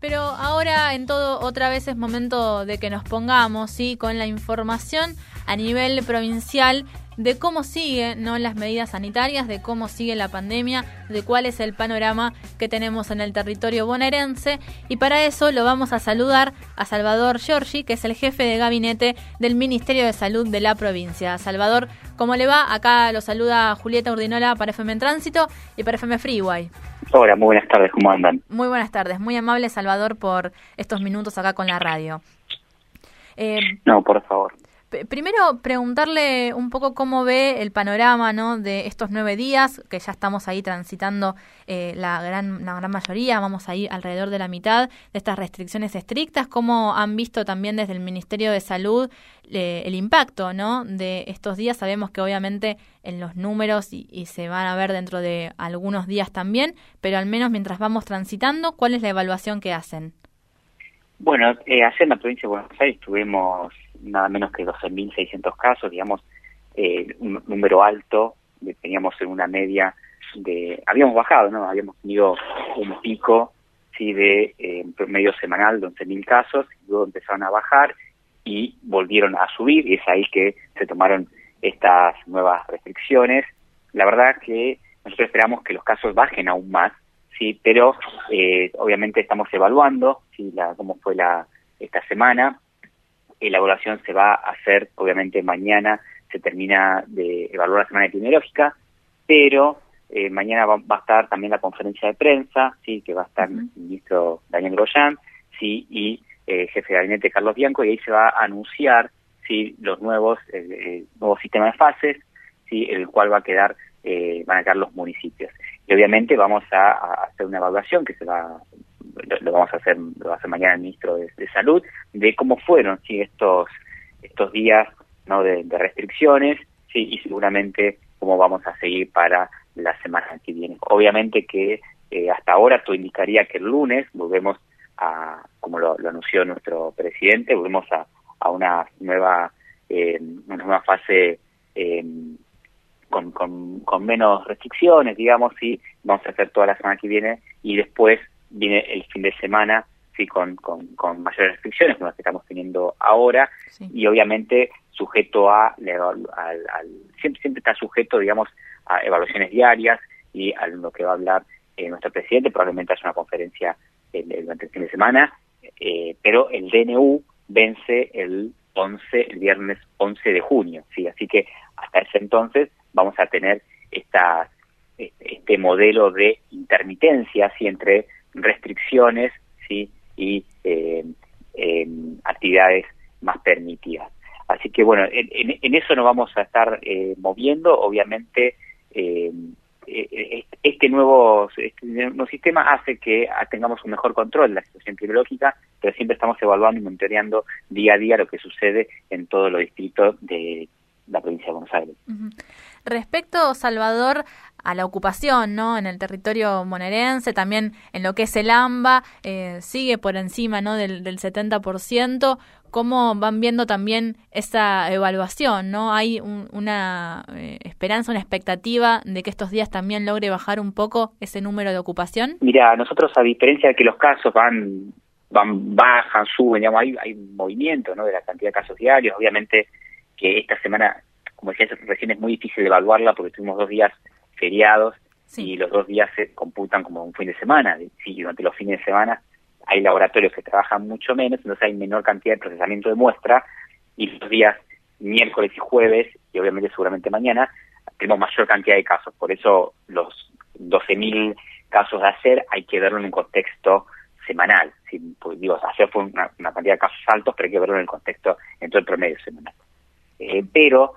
Pero ahora en todo otra vez es momento de que nos pongamos, ¿sí? Con la información a nivel provincial de cómo siguen ¿no? las medidas sanitarias, de cómo sigue la pandemia, de cuál es el panorama que tenemos en el territorio bonaerense. Y para eso lo vamos a saludar a Salvador Giorgi, que es el jefe de gabinete del Ministerio de Salud de la provincia. Salvador, ¿cómo le va? Acá lo saluda Julieta Urdinola para FM en Tránsito y para FM Freeway. Hola, muy buenas tardes, ¿cómo andan? Muy buenas tardes, muy amable Salvador por estos minutos acá con la radio. Eh, no, por favor. Primero, preguntarle un poco cómo ve el panorama ¿no? de estos nueve días, que ya estamos ahí transitando eh, la, gran, la gran mayoría, vamos ahí alrededor de la mitad de estas restricciones estrictas, cómo han visto también desde el Ministerio de Salud eh, el impacto ¿no? de estos días. Sabemos que obviamente en los números y, y, se van a ver dentro de algunos días también, pero al menos mientras vamos transitando, ¿cuál es la evaluación que hacen? Bueno, eh, ayer en la provincia de Buenos Aires tuvimos nada menos que 12.600 casos, digamos, eh, un número alto, teníamos en una media de, habíamos bajado, ¿no? Habíamos tenido un pico, sí, de eh, promedio semanal de 11.000 casos, luego empezaron a bajar y volvieron a subir, y es ahí que se tomaron estas nuevas restricciones. La verdad que nosotros esperamos que los casos bajen aún más, sí, pero eh, obviamente estamos evaluando, sí, la, cómo fue la esta semana, la evaluación se va a hacer, obviamente mañana se termina de evaluar la semana epidemiológica, pero eh, mañana va, a estar también la conferencia de prensa, sí, que va a estar el ministro Daniel Groyan, sí, y eh, jefe de gabinete Carlos Bianco, y ahí se va a anunciar sí, los nuevos, el, nuevo sistema de fases, sí, el cual va a quedar, eh, van a quedar los municipios. Y obviamente vamos a, a hacer una evaluación que se va lo, vamos a hacer lo va mañana el ministro de, salud de cómo fueron sí estos estos días no de, restricciones sí y seguramente cómo vamos a seguir para la semana que viene. Obviamente que eh, hasta ahora todo indicaría que el lunes volvemos a como lo, anunció nuestro presidente volvemos a, a una nueva eh, una nueva fase eh, con, con, con, menos restricciones, digamos, sí, vamos a hacer toda la semana que viene y después viene el fin de semana sí con, con, con mayores restricciones como las que estamos teniendo ahora y obviamente sujeto a, al, siempre, siempre está sujeto digamos a evaluaciones diarias y a lo que va a hablar eh, nuestro presidente probablemente haya una conferencia durante el fin de semana eh, pero el DNU vence el 11 el viernes 11 de junio sí así que hasta ese entonces vamos a tener esta este, este modelo de intermitencia así entre restricciones sí y eh, actividades más permitidas. Así que bueno, en, eso nos vamos a estar eh, moviendo. Obviamente, eh, este nuevo, este nuevo sistema hace que tengamos un mejor control de la situación epidemiológica, pero siempre estamos evaluando y monitoreando día a día lo que sucede en todos los distritos de la provincia de Buenos Aires. Respecto, Salvador, a la ocupación ¿no? en el territorio monerense, también en lo que es el AMBA, eh, sigue por encima ¿no? del, del 70%. ¿Cómo van viendo también esa evaluación? ¿no? ¿Hay una eh, esperanza, una expectativa de que estos días también logre bajar un poco ese número de ocupación? Mira, nosotros a diferencia de que los casos van van bajan, suben, digamos, hay, hay un movimiento ¿no? de la cantidad de casos diarios. Obviamente que esta semana, como decía recién, es muy difícil evaluarla porque tuvimos dos días feriados y los dos días se computan como un fin de semana. Sí, durante los fines de semana hay laboratorios que trabajan mucho menos, entonces hay menor cantidad de procesamiento de muestra y los días miércoles y jueves, y obviamente seguramente mañana, tenemos mayor cantidad de casos. Por eso los 12.000 casos de hacer hay que verlo en un contexto semanal. Sí, pues, digo, ayer fue una, cantidad de casos altos, pero hay que verlo en el contexto, en todo el promedio semanal. Eh, pero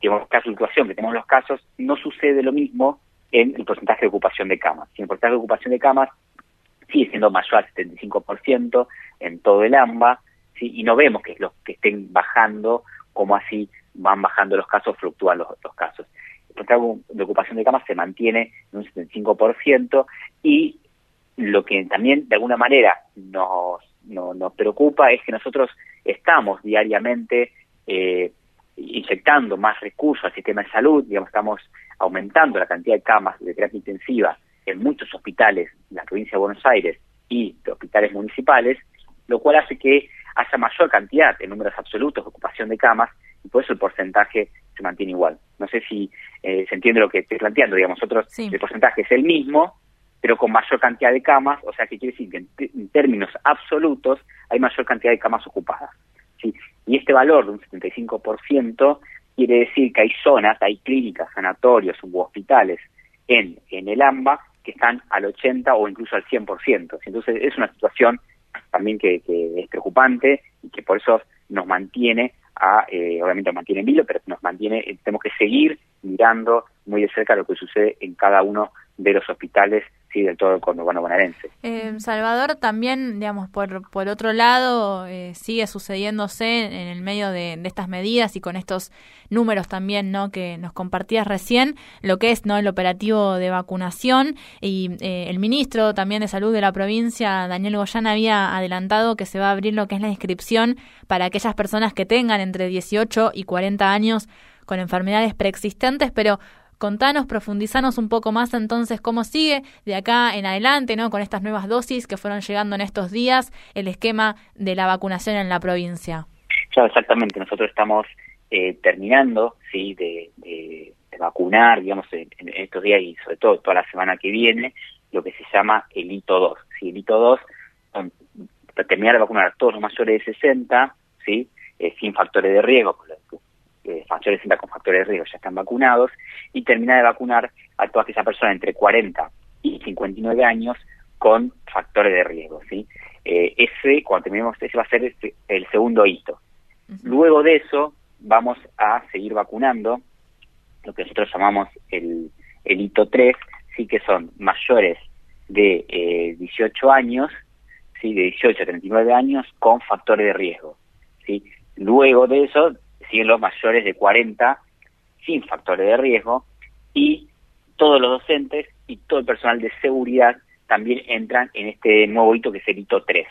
digamos, caso de situación que tenemos los casos, no sucede lo mismo en el porcentaje de ocupación de camas. El porcentaje de ocupación de camas sigue siendo mayor al 75% en todo el AMBA, y no vemos que los que estén bajando, como así van bajando los casos, fluctúan los, los casos. El porcentaje de ocupación de camas se mantiene en un 75% y lo que también de alguna manera nos, nos preocupa es que nosotros estamos diariamente eh, inyectando más recursos al sistema de salud, digamos, estamos aumentando la cantidad de camas de terapia intensiva en muchos hospitales de la provincia de Buenos Aires y de hospitales municipales, lo cual hace que haya mayor cantidad en números absolutos de ocupación de camas y por eso el porcentaje se mantiene igual. No sé si eh, se entiende lo que estoy planteando, digamos, nosotros el porcentaje es el mismo, pero con mayor cantidad de camas, o sea que quiere decir que en, términos absolutos hay mayor cantidad de camas ocupadas. Y este valor de un 75% quiere decir que hay zonas, hay clínicas, sanatorios u hospitales en, en el AMBA que están al 80 o incluso al 100%. Entonces es una situación también que, que es preocupante y que por eso nos mantiene a, eh, obviamente nos mantiene en vilo, pero nos mantiene, eh, tenemos que seguir mirando muy de cerca lo que sucede en cada uno de los hospitales sí del todo conurbano bonaerense. Eh, Salvador también, digamos, por, por otro lado, eh, sigue sucediéndose en el medio de, estas medidas y con estos números también, ¿no? Que nos compartías recién, lo que es, ¿no? El operativo de vacunación y eh, el ministro también de salud de la provincia, Daniel Goyán, había adelantado que se va a abrir lo que es la inscripción para aquellas personas que tengan entre 18 y 40 años con enfermedades preexistentes, pero Contanos, profundizanos un poco más entonces cómo sigue de acá en adelante, ¿no? Con estas nuevas dosis que fueron llegando en estos días, el esquema de la vacunación en la provincia. Claro, exactamente. Nosotros estamos eh, terminando, sí, de, vacunar, digamos, en, estos días y sobre todo toda la semana que viene, lo que se llama el hito 2. ¿sí? El hito 2, terminar de vacunar a todos los mayores de 60, ¿sí? Eh, sin factores de riesgo, eh, factores con factores de riesgo ya están vacunados y termina de vacunar a todas esas personas entre 40 y 59 años con factores de riesgo, ¿sí? Eh, ese, cuando terminemos, ese va a ser este, el segundo hito. Luego de eso, vamos a seguir vacunando lo que nosotros llamamos el, el hito 3, sí que son mayores de eh, 18 años, sí, de 18 a 39 años con factores de riesgo, sí. Luego de eso siguen los mayores de 40 sin factores de riesgo y todos los docentes y todo el personal de seguridad también entran en este nuevo hito que es el hito 3.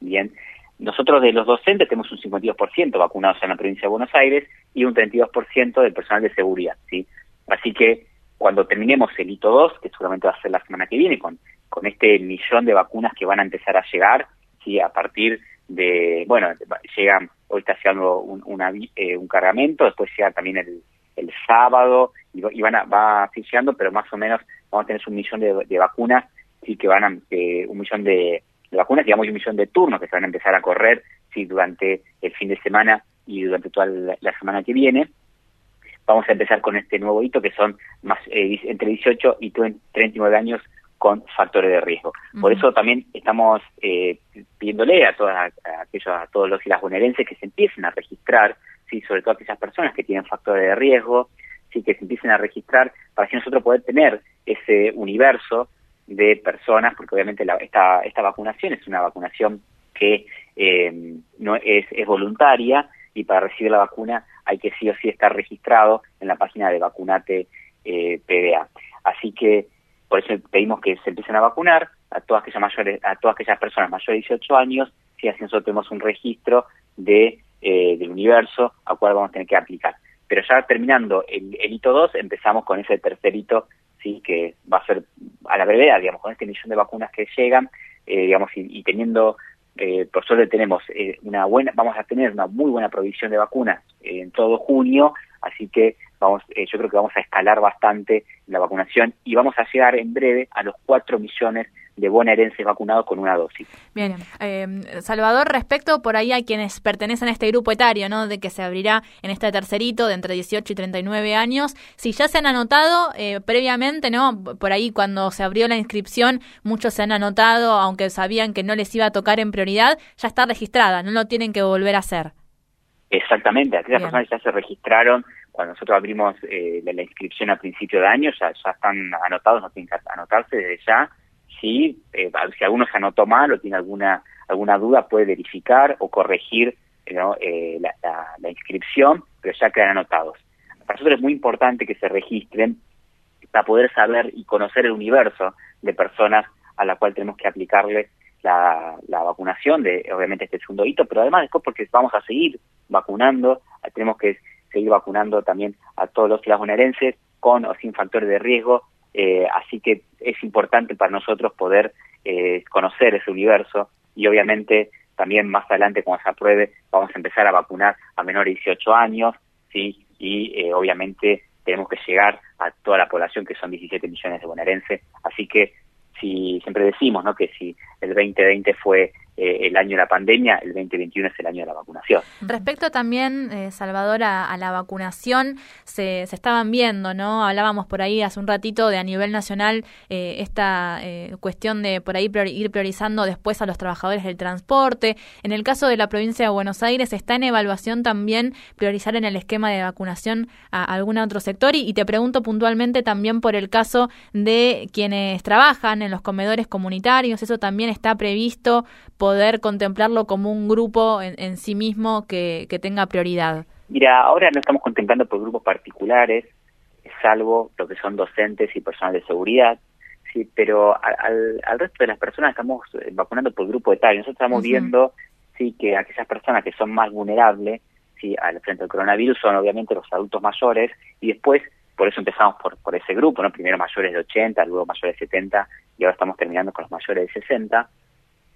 Bien, nosotros de los docentes tenemos un 52% vacunados en la provincia de Buenos Aires y un 32% del personal de seguridad, ¿sí? Así que cuando terminemos el hito 2, que seguramente va a ser la semana que viene, con, con este millón de vacunas que van a empezar a llegar, ¿sí? A partir de, bueno, llegan hoy está llegando un, eh, un cargamento, después llega también el, el sábado y, van a, va a llegando, pero más o menos vamos a tener un millón de, vacunas, sí que van a, eh, un millón de, vacunas, digamos, un millón de turnos que se van a empezar a correr sí, durante el fin de semana y durante toda la, semana que viene. Vamos a empezar con este nuevo hito que son más eh, entre 18 y 39 años con factores de riesgo. Por eso también estamos eh, pidiéndole a, todas, a, aquellos, a todos los y las bonaerenses que se empiecen a registrar, sí, sobre todo a aquellas personas que tienen factores de riesgo, sí, que se empiecen a registrar para que nosotros poder tener ese universo de personas, porque obviamente la, esta, esta vacunación es una vacunación que eh, no es, es voluntaria y para recibir la vacuna hay que sí o sí estar registrado en la página de Vacunate eh, PDA. Así que por eso pedimos que se empiecen a vacunar a todas aquellas mayores, a todas aquellas personas mayores de 18 años, si así nosotros tenemos un registro de eh, del universo al cual vamos a tener que aplicar. Pero ya terminando el, hito 2, empezamos con ese tercer hito, sí, que va a ser a la brevedad, digamos, con este millón de vacunas que llegan, eh, digamos, y, teniendo, eh, por suerte tenemos eh, una buena, vamos a tener una muy buena provisión de vacunas en todo junio, así que vamos, eh, yo creo que vamos a escalar bastante la vacunación y vamos a llegar en breve a los 4 millones de bonaerenses vacunados con una dosis. Bien, eh, Salvador, respecto por ahí a quienes pertenecen a este grupo etario, ¿no? De que se abrirá en este tercerito de entre 18 y 39 años, si ya se han anotado eh, previamente, ¿no? Por ahí cuando se abrió la inscripción, muchos se han anotado, aunque sabían que no les iba a tocar en prioridad, ya está registrada, no lo tienen que volver a hacer. Exactamente, aquellas personas ya se registraron cuando nosotros abrimos eh, la, inscripción a principio de año, ya, ya están anotados, no tienen que anotarse desde ya. Sí, eh, si alguno se anotó mal o tiene alguna alguna duda, puede verificar o corregir eh, la, la, inscripción, pero ya quedan anotados. Para nosotros es muy importante que se registren para poder saber y conocer el universo de personas a la cual tenemos que aplicarle la, la vacunación de obviamente este segundo hito, pero además después porque vamos a seguir vacunando, tenemos que seguir vacunando también a todos los las bonaerenses con o sin factores de riesgo, eh, así que es importante para nosotros poder eh, conocer ese universo y obviamente también más adelante cuando se apruebe vamos a empezar a vacunar a menores de 18 años, ¿sí? Y eh, obviamente tenemos que llegar a toda la población que son 17 millones de bonaerenses, así que si siempre decimos, ¿no? Que si el 2020 fue eh, el año de la pandemia, el 2021 es el año de la vacunación. Respecto también, eh, Salvador, a, la vacunación, se, se, estaban viendo, ¿no? Hablábamos por ahí hace un ratito de a nivel nacional eh, esta cuestión de por ahí ir priorizando después a los trabajadores del transporte. En el caso de la provincia de Buenos Aires, está en evaluación también priorizar en el esquema de vacunación a algún otro sector. Y, y te pregunto puntualmente también por el caso de quienes trabajan en los comedores comunitarios. Eso también está previsto poder contemplarlo como un grupo en, sí mismo que, tenga prioridad? Mira, ahora no estamos contemplando por grupos particulares, salvo lo que son docentes y personal de seguridad, sí, pero al, al resto de las personas estamos eh, vacunando por grupo etario. Nosotros estamos viendo sí que aquellas personas que son más vulnerables sí, al frente del coronavirus son obviamente los adultos mayores y después por eso empezamos por, por ese grupo, ¿no? Primero mayores de 80, luego mayores de 70 y ahora estamos terminando con los mayores de 60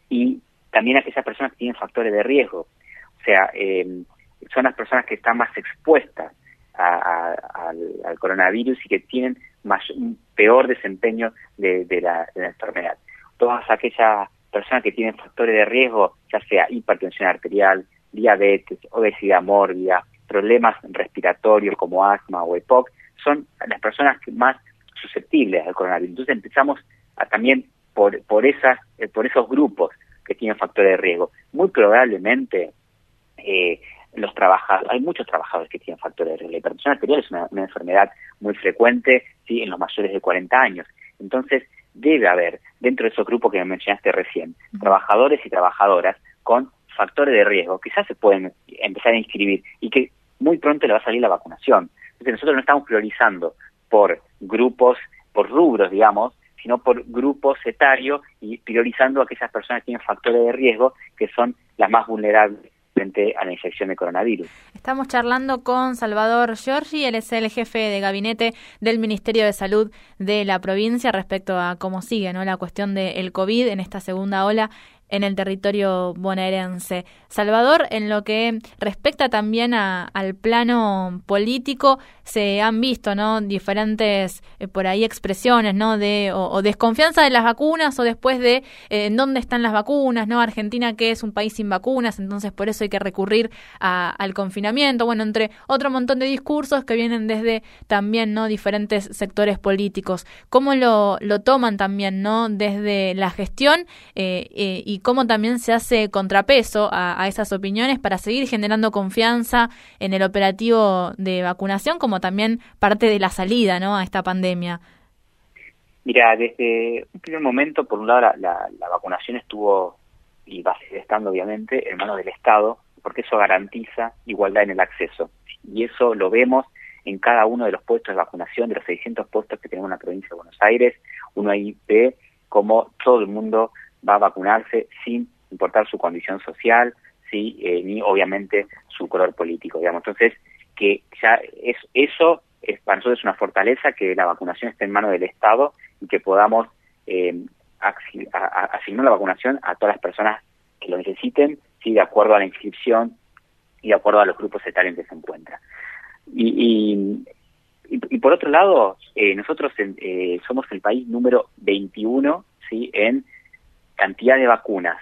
y también aquellas personas que tienen factores de riesgo. O sea, eh, son las personas que están más expuestas al, coronavirus y que tienen un peor desempeño de, la, enfermedad. Todas aquellas personas que tienen factores de riesgo, ya sea hipertensión arterial, diabetes, obesidad mórbida, problemas respiratorios como asma o EPOC, son las personas más susceptibles al coronavirus. Entonces empezamos a, también por, por, esas, eh, por esos grupos que tienen factores de riesgo. Muy probablemente eh, los trabajadores, hay muchos trabajadores que tienen factores de riesgo. La hipertensión arterial es una, enfermedad muy frecuente ¿sí? en los mayores de 40 años. Entonces, debe haber, dentro de esos grupos que me mencionaste recién, trabajadores y trabajadoras con factores de riesgo que ya se pueden empezar a inscribir y que muy pronto le va a salir la vacunación. Entonces, nosotros no estamos priorizando por grupos, por rubros, digamos, sino por grupos etarios y priorizando a aquellas personas que tienen factores de riesgo que son las más vulnerables frente a la infección de coronavirus. Estamos charlando con Salvador Giorgi, él es el jefe de gabinete del Ministerio de Salud de la provincia respecto a cómo sigue ¿no? la cuestión del COVID en esta segunda ola en el territorio bonaerense. Salvador, en lo que respecta también al plano político, se han visto no diferentes eh, por ahí expresiones no de o, desconfianza de las vacunas o después de eh, en dónde están las vacunas no Argentina que es un país sin vacunas entonces por eso hay que recurrir al confinamiento. Bueno entre otro montón de discursos que vienen desde también no diferentes sectores políticos. Cómo lo, lo toman también no desde la gestión eh, y cómo también se hace contrapeso a, a esas opiniones para seguir generando confianza en el operativo de vacunación como también parte de la salida ¿no? a esta pandemia? Mira, desde un primer momento, por un lado, la, vacunación estuvo, y va a seguir estando obviamente, en manos del Estado, porque eso garantiza igualdad en el acceso. Y eso lo vemos en cada uno de los puestos de vacunación, de los 600 puestos que tenemos en la provincia de Buenos Aires. Uno ahí ve cómo todo el mundo va a vacunarse sin importar su condición social, sí, eh, ni obviamente su color político, digamos. Entonces, que ya es, eso es, para nosotros es una fortaleza que la vacunación esté en manos del Estado y que podamos eh, asignar la vacunación a todas las personas que lo necesiten, sí, de acuerdo a la inscripción y de acuerdo a los grupos etarios en que se encuentra. Y, y, por otro lado, eh, nosotros eh, somos el país número 21 ¿sí? en cantidad de vacunas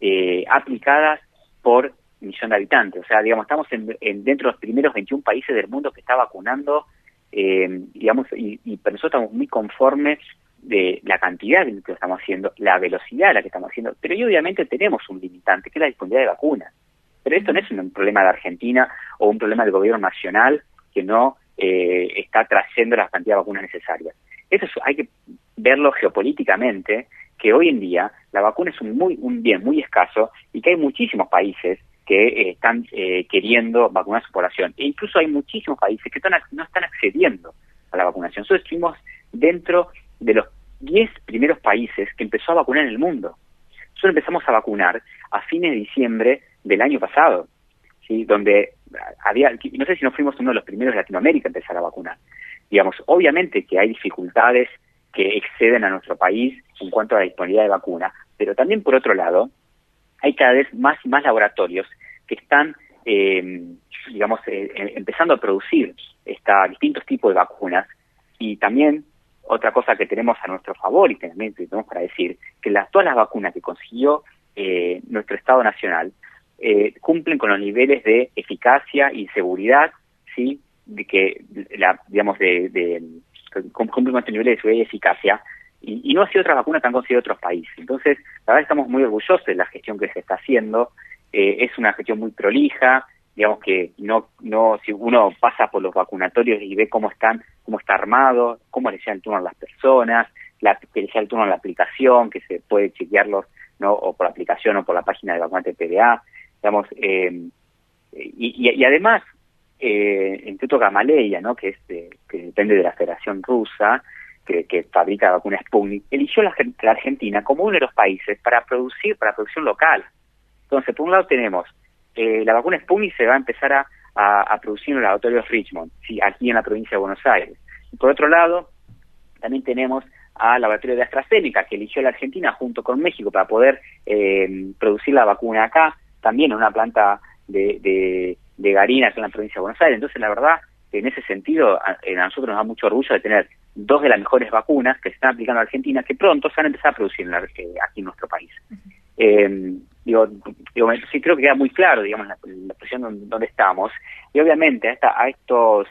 eh, aplicadas por millón de habitantes. O sea, digamos, estamos en, dentro de los primeros 21 países del mundo que está vacunando, eh, digamos, y, y nosotros estamos muy conformes de la cantidad que estamos haciendo, la velocidad a la que estamos haciendo, pero obviamente tenemos un limitante, que es la disponibilidad de vacunas. Pero esto no es un problema de Argentina o un problema del gobierno nacional que no eh, está trayendo la cantidad de vacunas necesarias. Eso hay que verlo geopolíticamente, que hoy en día la vacuna es un, muy, un bien muy escaso y que hay muchísimos países que eh, están eh, queriendo vacunar a su población. E incluso hay muchísimos países que no están accediendo a la vacunación. Nosotros estuvimos dentro de los 10 primeros países que empezó a vacunar en el mundo. Nosotros empezamos a vacunar a fines de diciembre del año pasado, ¿sí? donde había, no sé si no fuimos uno de los primeros de Latinoamérica a empezar a vacunar. Digamos, obviamente que hay dificultades que exceden a nuestro país en cuanto a la disponibilidad de vacuna. Pero también, por otro lado, hay cada vez más y más laboratorios que están, eh, digamos, eh, em, empezando a producir esta, distintos tipos de vacunas y también otra cosa que tenemos a nuestro favor y también tenemos para decir, que las, todas las vacunas que consiguió eh, nuestro Estado Nacional eh, cumplen con los niveles de eficacia y seguridad, ¿sí? De que, la, digamos, de, de, cumplen con estos niveles de seguridad y eficacia, y, no ha sido otra vacuna que han conseguido otros países. Entonces, la verdad estamos muy orgullosos de la gestión que se está haciendo, eh, es una gestión muy prolija, digamos que no, no, si uno pasa por los vacunatorios y ve cómo están, cómo está armado, cómo le llega el turno a las personas, la, que le llega el turno a la aplicación, que se puede chequearlos, ¿no? O por la aplicación o por la página de vacunante PDA, digamos, eh, y, y, además, eh, el Instituto Gamaleya, ¿no? Que es que depende de la Federación Rusa, que, fabrica vacunas Sputnik, eligió la, la Argentina como uno de los países para producir, para producción local. Entonces, por un lado tenemos eh, la vacuna Sputnik se va a empezar a, a, producir en el laboratorio Richmond, sí, aquí en la provincia de Buenos Aires. Y por otro lado, también tenemos al laboratorio de AstraZeneca, que eligió la Argentina junto con México para poder eh, producir la vacuna acá, también en una planta de, de, de Garina, en la provincia de Buenos Aires. Entonces, la verdad, en ese sentido, a, nosotros nos da mucho orgullo de tener dos de las mejores vacunas que se están aplicando en Argentina, que pronto se van a a producir en eh, aquí en nuestro país. eh, digo, digo, sí creo que queda muy claro, digamos, la, la posición donde, estamos. Y obviamente a, esta, a estos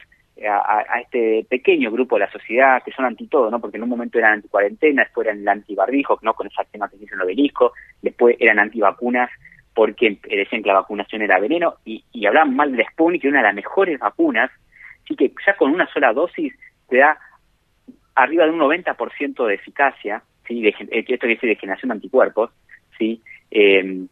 a, este pequeño grupo de la sociedad que son anti todo, ¿no? Porque en un momento eran anti cuarentena, después eran anti barbijo, ¿no? Con esa tema que se hizo en el obelisco, después eran anti vacunas porque decían que la vacunación era veneno y, y hablaban mal del Sputnik, que es una de las mejores vacunas, así que ya con una sola dosis te da arriba de un 90% de eficacia, ¿sí? De, esto que dice de generación de anticuerpos, ¿sí? Eh,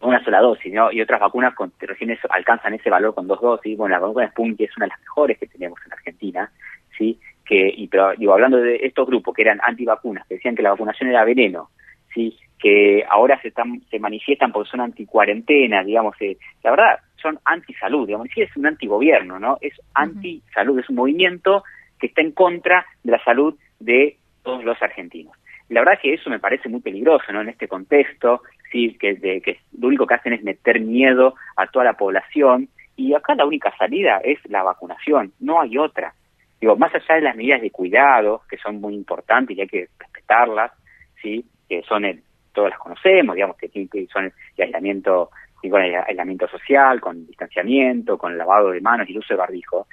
una sola dosis, ¿no? Y otras vacunas con, recién alcanzan ese valor con dos dosis. Bueno, la vacuna Sputnik es una de las mejores que tenemos en Argentina, ¿sí? Que, y, pero, digo, hablando de estos grupos que eran antivacunas, que decían que la vacunación era veneno, ¿sí? Que ahora se están, se manifiestan porque son anticuarentena, digamos, eh, la verdad, son antisalud, digamos, sí es un antigobierno, ¿no? Es antisalud, es un movimiento que está en contra de la salud de todos los argentinos. La verdad que eso me parece muy peligroso, ¿no? En este contexto, sí, que, de, que lo único que hacen es meter miedo a toda la población y acá la única salida es la vacunación, no hay otra. Digo, más allá de las medidas de cuidado, que son muy importantes y hay que respetarlas, sí, que son el, todas las conocemos, digamos, que, son el aislamiento, y con el aislamiento social, con distanciamiento, con lavado de manos y el uso de barbijo,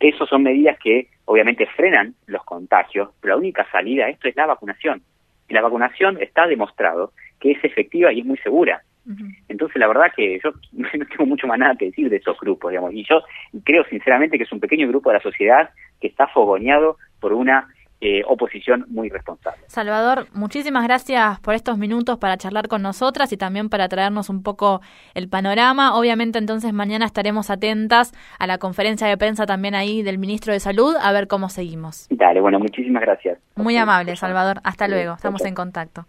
esas son medidas que obviamente frenan los contagios, pero la única salida a esto es la vacunación. Y la vacunación está demostrado que es efectiva y es muy segura. Uh -huh. Entonces, la verdad que yo no tengo mucho más nada que decir de estos grupos, digamos. Y yo creo sinceramente que es un pequeño grupo de la sociedad que está fogoneado por una eh, oposición muy responsable. Salvador, muchísimas gracias por estos minutos para charlar con nosotras y también para traernos un poco el panorama. Obviamente entonces mañana estaremos atentas a la conferencia de prensa también ahí del ministro de Salud a ver cómo seguimos. Dale, bueno, muchísimas gracias. Muy amable, Salvador. Hasta luego. Estamos en contacto.